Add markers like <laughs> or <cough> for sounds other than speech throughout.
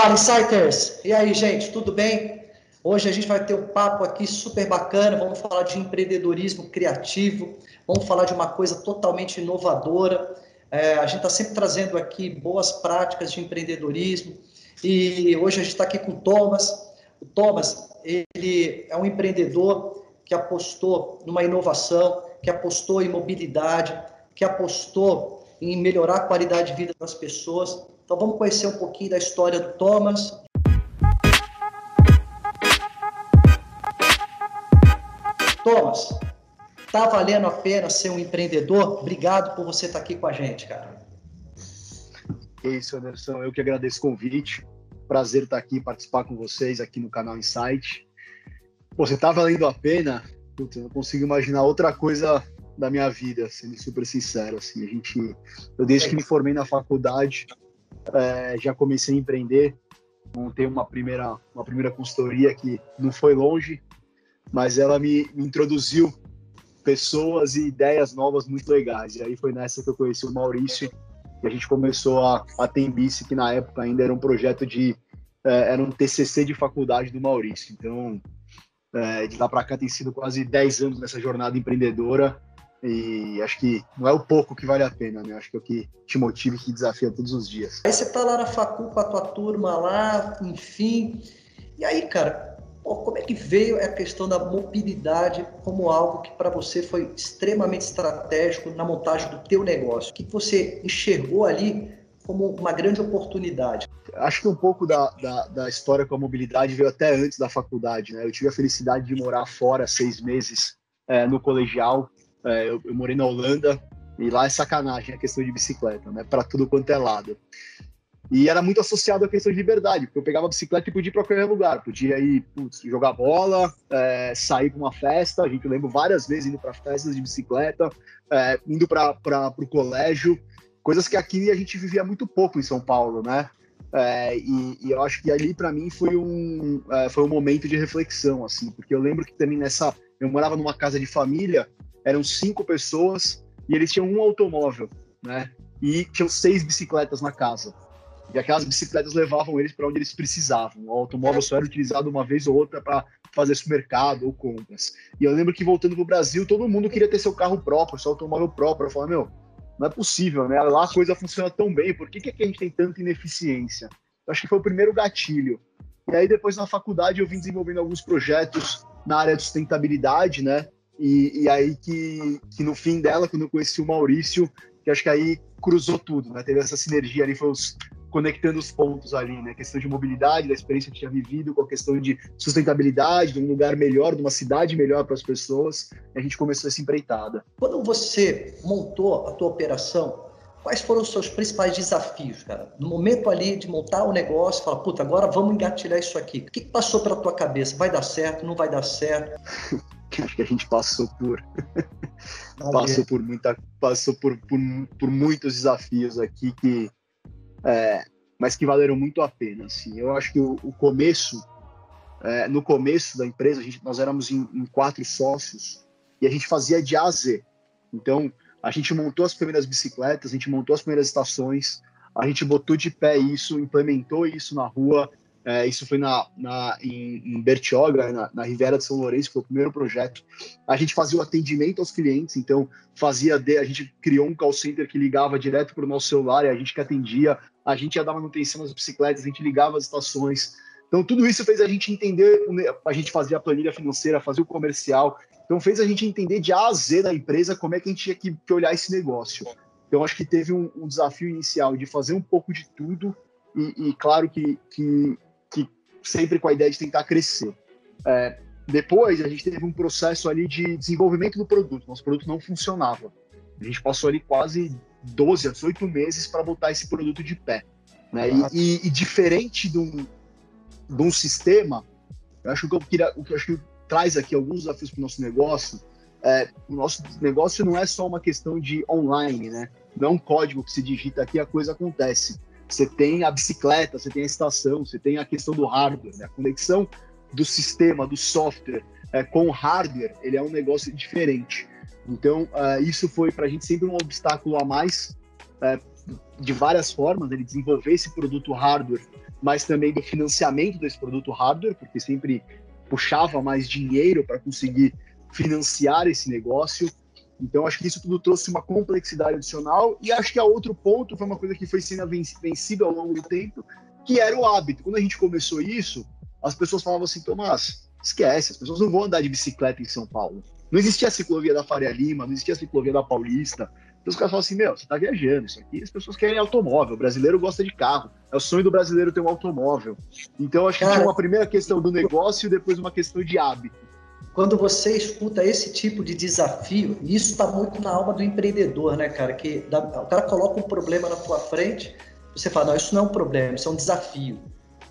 Fala, Insiders! E aí, gente, tudo bem? Hoje a gente vai ter um papo aqui super bacana. Vamos falar de empreendedorismo criativo, vamos falar de uma coisa totalmente inovadora. É, a gente está sempre trazendo aqui boas práticas de empreendedorismo e hoje a gente está aqui com o Thomas. O Thomas, ele é um empreendedor que apostou numa inovação, que apostou em mobilidade, que apostou em melhorar a qualidade de vida das pessoas. Então vamos conhecer um pouquinho da história do Thomas. Thomas, tá valendo a pena ser um empreendedor? Obrigado por você estar aqui com a gente, cara. É isso, Anderson. Eu que agradeço o convite. Prazer estar aqui, participar com vocês aqui no canal Insight. Você tá valendo a pena? Putz, eu não consigo imaginar outra coisa da minha vida, sendo super sincero. Assim, a gente, eu desde que me formei na faculdade, é, já comecei a empreender, montei uma primeira, uma primeira consultoria que não foi longe, mas ela me, me introduziu pessoas e ideias novas muito legais. E aí foi nessa que eu conheci o Maurício e a gente começou a, a Tembice, que na época ainda era um projeto de. É, era um TCC de faculdade do Maurício. Então, é, de lá para cá tem sido quase 10 anos nessa jornada empreendedora e acho que não é o pouco que vale a pena, né? Acho que é o que te motiva e que desafia todos os dias. Aí você tá lá na facu com a tua turma lá, enfim. E aí, cara, pô, como é que veio a questão da mobilidade como algo que para você foi extremamente estratégico na montagem do teu negócio? O que você enxergou ali como uma grande oportunidade? Acho que um pouco da, da, da história com a mobilidade veio até antes da faculdade, né? Eu tive a felicidade de morar fora seis meses é, no colegial é, eu, eu, morei na Holanda e lá é sacanagem a questão de bicicleta, né? Para tudo quanto é lado. E era muito associado à questão de liberdade, porque eu pegava a bicicleta e podia ir para qualquer lugar. Podia ir putz, jogar bola, é, sair para uma festa. A gente lembra várias vezes indo para festas de bicicleta, é, indo para o colégio, coisas que aqui a gente vivia muito pouco em São Paulo, né? É, e, e, eu acho que ali para mim foi um é, foi um momento de reflexão assim porque eu lembro que também nessa eu morava numa casa de família eram cinco pessoas e eles tinham um automóvel, né? E tinham seis bicicletas na casa. E aquelas bicicletas levavam eles para onde eles precisavam. O automóvel só era utilizado uma vez ou outra para fazer supermercado ou compras. E eu lembro que voltando para o Brasil, todo mundo queria ter seu carro próprio, seu automóvel próprio. Eu falei, meu, não é possível, né? Lá a coisa funciona tão bem, por que, que a gente tem tanta ineficiência? Eu acho que foi o primeiro gatilho. E aí depois na faculdade eu vim desenvolvendo alguns projetos na área de sustentabilidade, né? E, e, aí que, que no fim dela, quando eu conheci o Maurício, que acho que aí cruzou tudo, né? Teve essa sinergia ali, foi os, conectando os pontos ali, né? A questão de mobilidade, da experiência que tinha vivido, com a questão de sustentabilidade, de um lugar melhor, de uma cidade melhor para as pessoas. E a gente começou essa empreitada. Quando você montou a tua operação, quais foram os seus principais desafios, cara? No momento ali de montar o negócio, fala, puta, agora vamos engatilhar isso aqui. O que passou pela tua cabeça? Vai dar certo? Não vai dar certo? <laughs> acho que a gente passou por <laughs> passou por muita passou por, por, por, muitos desafios aqui que é, mas que valeram muito a pena assim. Eu acho que o, o começo é, no começo da empresa a gente, nós éramos em, em, quatro sócios e a gente fazia de A a Z. Então a gente montou as primeiras bicicletas a gente montou as primeiras estações a gente botou de pé isso implementou isso na rua é, isso foi na, na, em, Bertioga, na, na Riviera de São Lourenço, que foi o primeiro projeto. A gente fazia o atendimento aos clientes, então fazia de, a gente criou um call center que ligava direto para o nosso celular e a gente que atendia, a gente ia dar manutenção nas bicicletas, a gente ligava as estações. Então tudo isso fez a gente entender, a gente fazia a planilha financeira, fazia o comercial, então fez a gente entender de A a Z da empresa como é que a gente tinha que, que olhar esse negócio. Então acho que teve um, um desafio inicial de fazer um pouco de tudo e, e claro que, que sempre com a ideia de tentar crescer. É, depois, a gente teve um processo ali de desenvolvimento do produto. Nosso produto não funcionava. A gente passou ali quase 12 a 18 meses para botar esse produto de pé. Né? E, e, e, diferente de um, de um sistema, eu acho que eu queria, o que eu acho que traz aqui alguns desafios para o nosso negócio. É, o nosso negócio não é só uma questão de online, né? Não é um código que se digita aqui a coisa acontece. Você tem a bicicleta, você tem a estação, você tem a questão do hardware, né? a conexão do sistema, do software é, com o hardware, ele é um negócio diferente. Então, uh, isso foi para a gente sempre um obstáculo a mais, uh, de várias formas, ele desenvolver esse produto hardware mas também do financiamento desse produto hardware, porque sempre puxava mais dinheiro para conseguir financiar esse negócio. Então, acho que isso tudo trouxe uma complexidade adicional. E acho que a outro ponto foi uma coisa que foi sendo vencida ao longo do tempo, que era o hábito. Quando a gente começou isso, as pessoas falavam assim, Tomás, esquece, as pessoas não vão andar de bicicleta em São Paulo. Não existia a ciclovia da Faria Lima, não existia a ciclovia da Paulista. Então os caras falam assim, meu, você tá viajando, isso aqui as pessoas querem automóvel, o brasileiro gosta de carro, é o sonho do brasileiro ter um automóvel. Então acho que Cara, tinha uma primeira questão do negócio e depois uma questão de hábito. Quando você escuta esse tipo de desafio, isso está muito na alma do empreendedor, né, cara? Que o cara coloca um problema na tua frente, você fala, não, isso não é um problema, isso é um desafio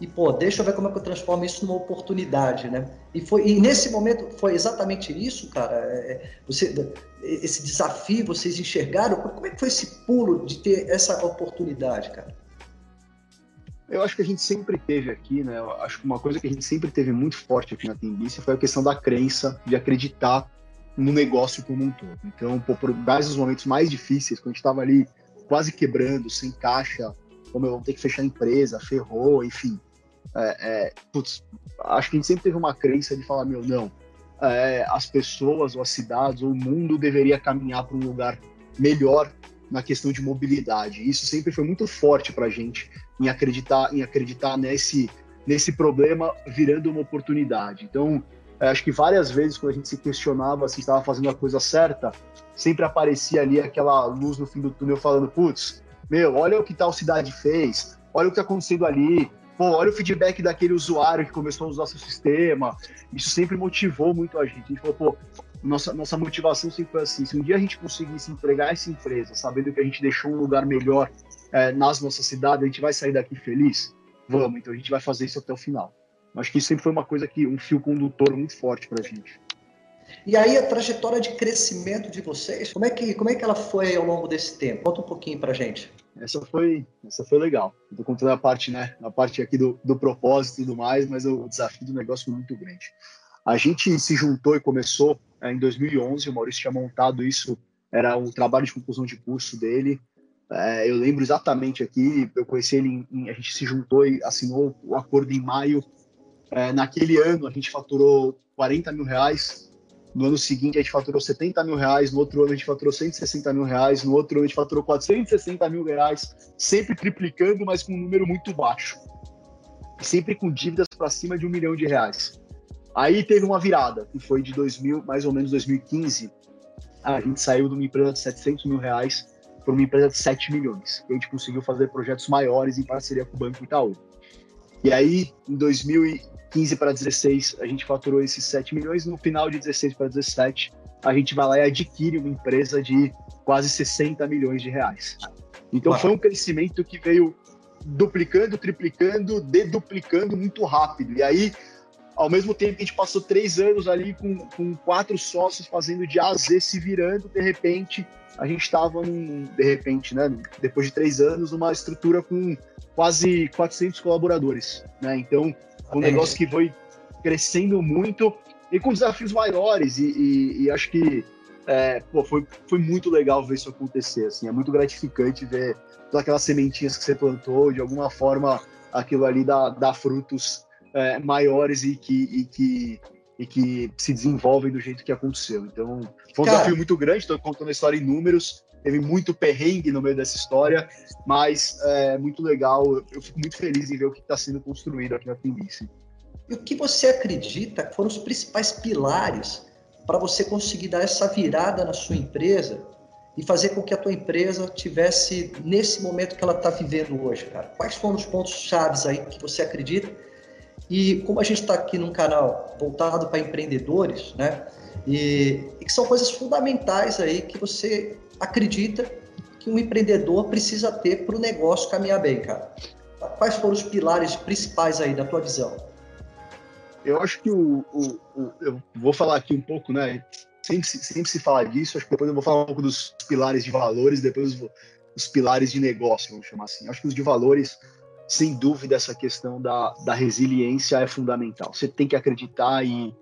e pô, deixa eu ver como é que eu transformo isso numa oportunidade, né? E foi e nesse momento foi exatamente isso, cara. É, é você, esse desafio, vocês enxergaram? Como é que foi esse pulo de ter essa oportunidade, cara? Eu acho que a gente sempre teve aqui, né? Eu acho que uma coisa que a gente sempre teve muito forte aqui na Tembice foi a questão da crença, de acreditar no negócio como um todo. Então, pô, por vários dos momentos mais difíceis, quando a gente estava ali quase quebrando, sem caixa, como eu vou ter que fechar a empresa, ferrou, enfim é, é, putz, acho que a gente sempre teve uma crença de falar, meu, não, é, as pessoas, ou as cidades, ou o mundo deveria caminhar para um lugar melhor na questão de mobilidade. Isso sempre foi muito forte para a gente em acreditar, em acreditar nesse, nesse problema virando uma oportunidade. Então, é, acho que várias vezes quando a gente se questionava se estava fazendo a coisa certa, sempre aparecia ali aquela luz no fim do túnel falando, putz, meu, olha o que tal cidade fez, olha o que está acontecendo ali, pô, olha o feedback daquele usuário que começou a usar seu sistema. Isso sempre motivou muito a gente. A gente falou, pô, nossa, nossa motivação sempre foi assim: se um dia a gente conseguisse entregar essa empresa, sabendo que a gente deixou um lugar melhor é, nas nossas cidades, a gente vai sair daqui feliz? Vamos, então a gente vai fazer isso até o final. Acho que isso sempre foi uma coisa que, um fio condutor muito forte para a gente. E aí a trajetória de crescimento de vocês, como é que, como é que ela foi ao longo desse tempo? Conta um pouquinho para gente. Essa foi, essa foi legal. Estou contando a parte, né, a parte aqui do, do propósito e tudo mais, mas o desafio do negócio foi muito grande. A gente se juntou e começou é, em 2011. O Maurício tinha montado isso, era um trabalho de conclusão de curso dele. É, eu lembro exatamente aqui. Eu conheci ele, em, em, a gente se juntou e assinou o acordo em maio. É, naquele ano a gente faturou 40 mil reais no ano seguinte a gente faturou 70 mil reais, no outro ano a gente faturou 160 mil reais, no outro ano a gente faturou 460 mil reais, sempre triplicando, mas com um número muito baixo. Sempre com dívidas para cima de um milhão de reais. Aí teve uma virada, que foi de 2000, mais ou menos 2015. A gente saiu de uma empresa de 700 mil reais para uma empresa de 7 milhões. A gente conseguiu fazer projetos maiores em parceria com o Banco Itaú. E aí, em 2015 para 16, a gente faturou esses 7 milhões. No final de 16 para 17, a gente vai lá e adquire uma empresa de quase 60 milhões de reais. Então, foi um crescimento que veio duplicando, triplicando, deduplicando muito rápido. E aí, ao mesmo tempo que a gente passou três anos ali com, com quatro sócios fazendo de A a Z, se virando, de repente, a gente estava, de repente, né, depois de três anos, numa estrutura com quase 400 colaboradores, né? Então, um negócio que foi crescendo muito e com desafios maiores e, e, e acho que é, pô, foi, foi muito legal ver isso acontecer, assim, é muito gratificante ver todas aquelas sementinhas que você plantou, de alguma forma aquilo ali dá, dá frutos é, maiores e que, e, que, e que se desenvolvem do jeito que aconteceu. Então, foi um Cara, desafio muito grande, estou contando a história em números, teve muito perrengue no meio dessa história, mas é muito legal. Eu fico muito feliz em ver o que está sendo construído aqui na Tendência. E o que você acredita foram os principais pilares para você conseguir dar essa virada na sua empresa e fazer com que a tua empresa tivesse nesse momento que ela está vivendo hoje, cara? Quais foram os pontos chaves aí que você acredita? E como a gente está aqui num canal voltado para empreendedores, né? E, e que são coisas fundamentais aí que você acredita que um empreendedor precisa ter para o negócio caminhar bem, cara? Quais foram os pilares principais aí da tua visão? Eu acho que o, o, o eu vou falar aqui um pouco, né? Sempre, sempre se fala disso, acho que depois eu vou falar um pouco dos pilares de valores, depois os, os pilares de negócio, vamos chamar assim. Acho que os de valores, sem dúvida, essa questão da, da resiliência é fundamental. Você tem que acreditar e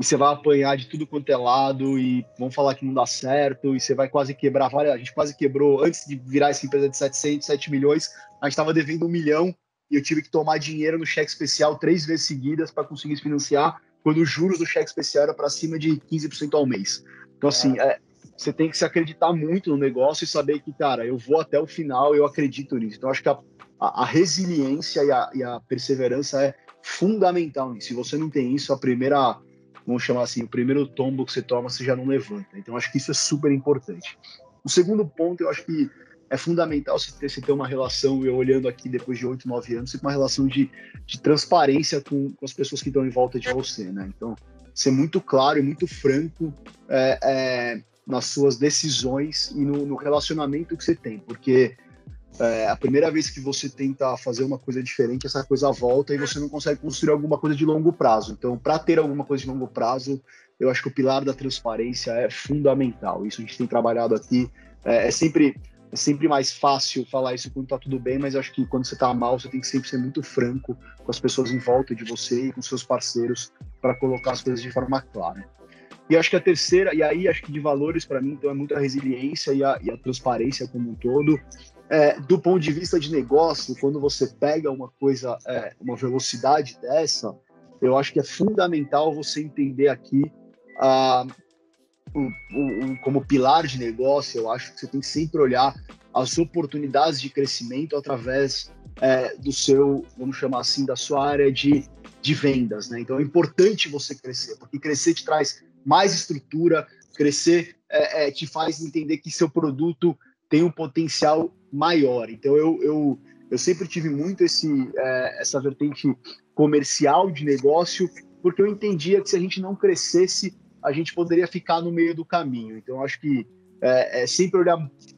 e você vai apanhar de tudo quanto é lado e vão falar que não dá certo e você vai quase quebrar várias. A gente quase quebrou, antes de virar essa empresa de 700, 7 milhões, a gente estava devendo um milhão e eu tive que tomar dinheiro no cheque especial três vezes seguidas para conseguir financiar, quando os juros do cheque especial era para cima de 15% ao mês. Então, assim, é, você tem que se acreditar muito no negócio e saber que, cara, eu vou até o final, eu acredito nisso. Então, acho que a, a, a resiliência e a, e a, perseverança é fundamental nisso. Se você não tem isso, a primeira, vamos chamar assim, o primeiro tombo que você toma, você já não levanta. Então, acho que isso é super importante. O segundo ponto, eu acho que é fundamental você ter, você ter uma relação, eu olhando aqui depois de oito, nove anos, uma relação de, de transparência com, com, as pessoas que estão em volta de você, né? Então, ser muito claro e muito franco é, é, nas suas decisões e no, no, relacionamento que você tem, porque é, a primeira vez que você tenta fazer uma coisa diferente, essa coisa volta e você não consegue construir alguma coisa de longo prazo. Então, para ter alguma coisa de longo prazo, eu acho que o pilar da transparência é fundamental. Isso a gente tem trabalhado aqui. É, é sempre é sempre mais fácil falar isso quando tá tudo bem, mas eu acho que quando você tá mal, você tem que sempre ser muito franco com as pessoas em volta de você e com seus parceiros para colocar as coisas de forma clara. E acho que a terceira, e aí acho que de valores para mim, então é muita resiliência e a, e a transparência como um todo. É, do ponto de vista de negócio, quando você pega uma coisa, é, uma velocidade dessa, eu acho que é fundamental você entender aqui a, um, como pilar de negócio, eu acho que você tem que sempre olhar as oportunidades de crescimento através é, do seu, vamos chamar assim, da sua área de, de vendas. Né? Então é importante você crescer, porque crescer te traz mais estrutura, crescer é, é, te faz entender que seu produto tem um potencial maior. Então eu, eu, eu sempre tive muito esse, é, essa vertente comercial de negócio, porque eu entendia que se a gente não crescesse, a gente poderia ficar no meio do caminho. Então, acho que é, é sempre olhar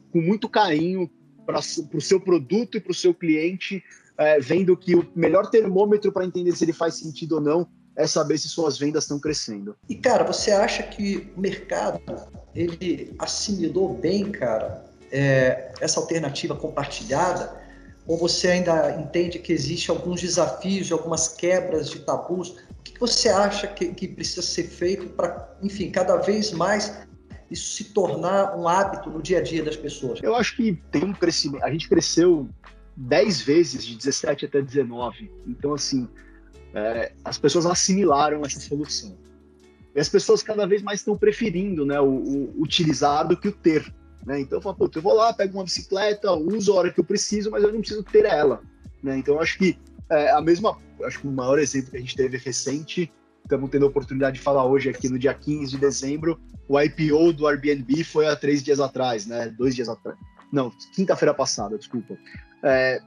com muito carinho para o seu produto e para o seu cliente, é, vendo que o melhor termômetro para entender se ele faz sentido ou não é saber se suas vendas estão crescendo. E cara, você acha que o mercado ele assimilou bem, cara, é, essa alternativa compartilhada? Ou você ainda entende que existe alguns desafios, algumas quebras de tabus o que você acha que, que precisa ser feito para, enfim, cada vez mais isso se tornar um hábito no dia a dia das pessoas? Eu acho que tem um crescimento. A gente cresceu 10 vezes de 17 até 19. Então, assim, é, as pessoas assimilaram essa solução. E as pessoas cada vez mais estão preferindo né, o, o utilizar do que o ter. Né? Então, eu vou lá, pego uma bicicleta, uso a hora que eu preciso, mas eu não preciso ter ela. Né? Então, acho que é, a mesma, acho que o maior exemplo que a gente teve recente, estamos tendo a oportunidade de falar hoje aqui no dia 15 de dezembro, o IPO do Airbnb foi há três dias atrás, né? Dois dias atrás. Não, quinta-feira passada, desculpa. É,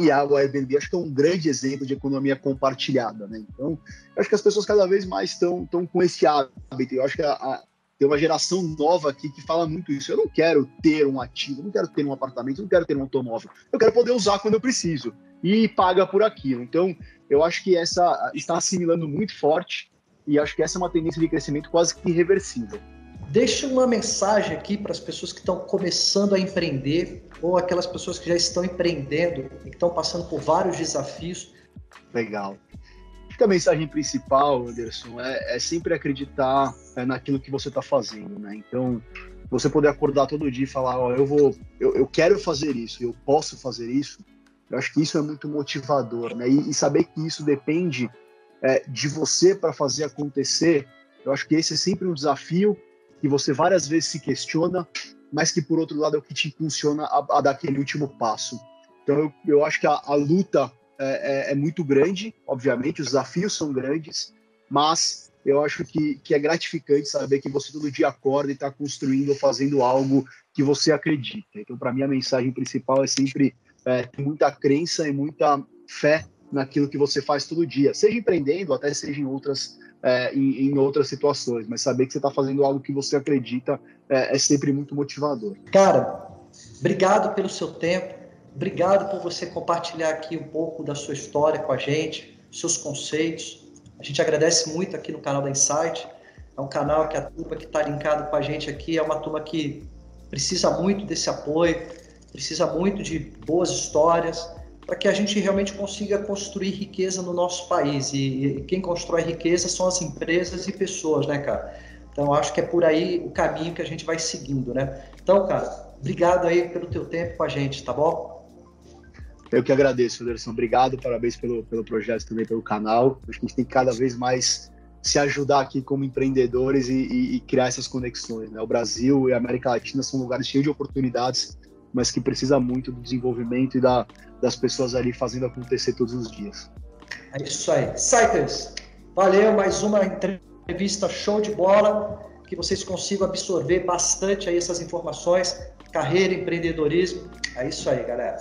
e a, Airbnb acho que é um grande exemplo de economia compartilhada, né? Então, acho que as pessoas cada vez mais estão com esse hábito. Eu acho que a, a, tem uma geração nova aqui que fala muito isso. Eu não quero ter um ativo, não quero ter um apartamento, não quero ter um automóvel. Eu quero poder usar quando eu preciso e paga por aquilo. Então, eu acho que essa está assimilando muito forte e acho que essa é uma tendência de crescimento quase que irreversível. Deixa uma mensagem aqui para as pessoas que estão começando a empreender ou aquelas pessoas que já estão empreendendo e estão passando por vários desafios. Legal. Acho que a mensagem principal, Anderson, é, é sempre acreditar é, naquilo que você está fazendo, né? Então, você poder acordar todo dia e falar, ó, eu vou, eu, eu quero fazer isso, eu posso fazer isso, eu acho que isso é muito motivador, né? E, e saber que isso depende é, de você para fazer acontecer, eu acho que esse é sempre um desafio que você várias vezes se questiona, mas que por outro lado é o que te impulsiona a, a dar aquele último passo. Então eu, eu acho que a, a luta é, é, é, muito grande, obviamente, os desafios são grandes, mas eu acho que, que é gratificante saber que você todo dia acorda e está construindo ou fazendo algo que você acredita. Então, para mim, a mensagem principal é sempre é, muita crença e muita fé naquilo que você faz todo dia, seja empreendendo, até seja em outras, é, em, em, outras situações, mas saber que você está fazendo algo que você acredita é, é, sempre muito motivador. Cara, obrigado pelo seu tempo, obrigado por você compartilhar aqui um pouco da sua história com a gente, seus conceitos. A gente agradece muito aqui no canal da Insight. É um canal que a turma que está linkado com a gente aqui é uma turma que precisa muito desse apoio, precisa muito de boas histórias para que a gente realmente consiga construir riqueza no nosso país. E, e, quem constrói riqueza são as empresas e pessoas, né, cara? Então, acho que é por aí o caminho que a gente vai seguindo, né? Então, cara, obrigado aí pelo teu tempo com a gente, tá bom? Eu que agradeço, Anderson. Obrigado, parabéns pelo, pelo projeto também, pelo canal. Acho que a gente tem que cada vez mais se ajudar aqui como empreendedores e, e, e criar essas conexões. Né? O Brasil e a América Latina são lugares cheios de oportunidades, mas que precisa muito do desenvolvimento e da, das pessoas ali fazendo acontecer todos os dias. É isso aí. Cycles, valeu, mais uma entrevista show de bola, que vocês consigam absorver bastante aí essas informações, carreira, empreendedorismo. É isso aí, galera.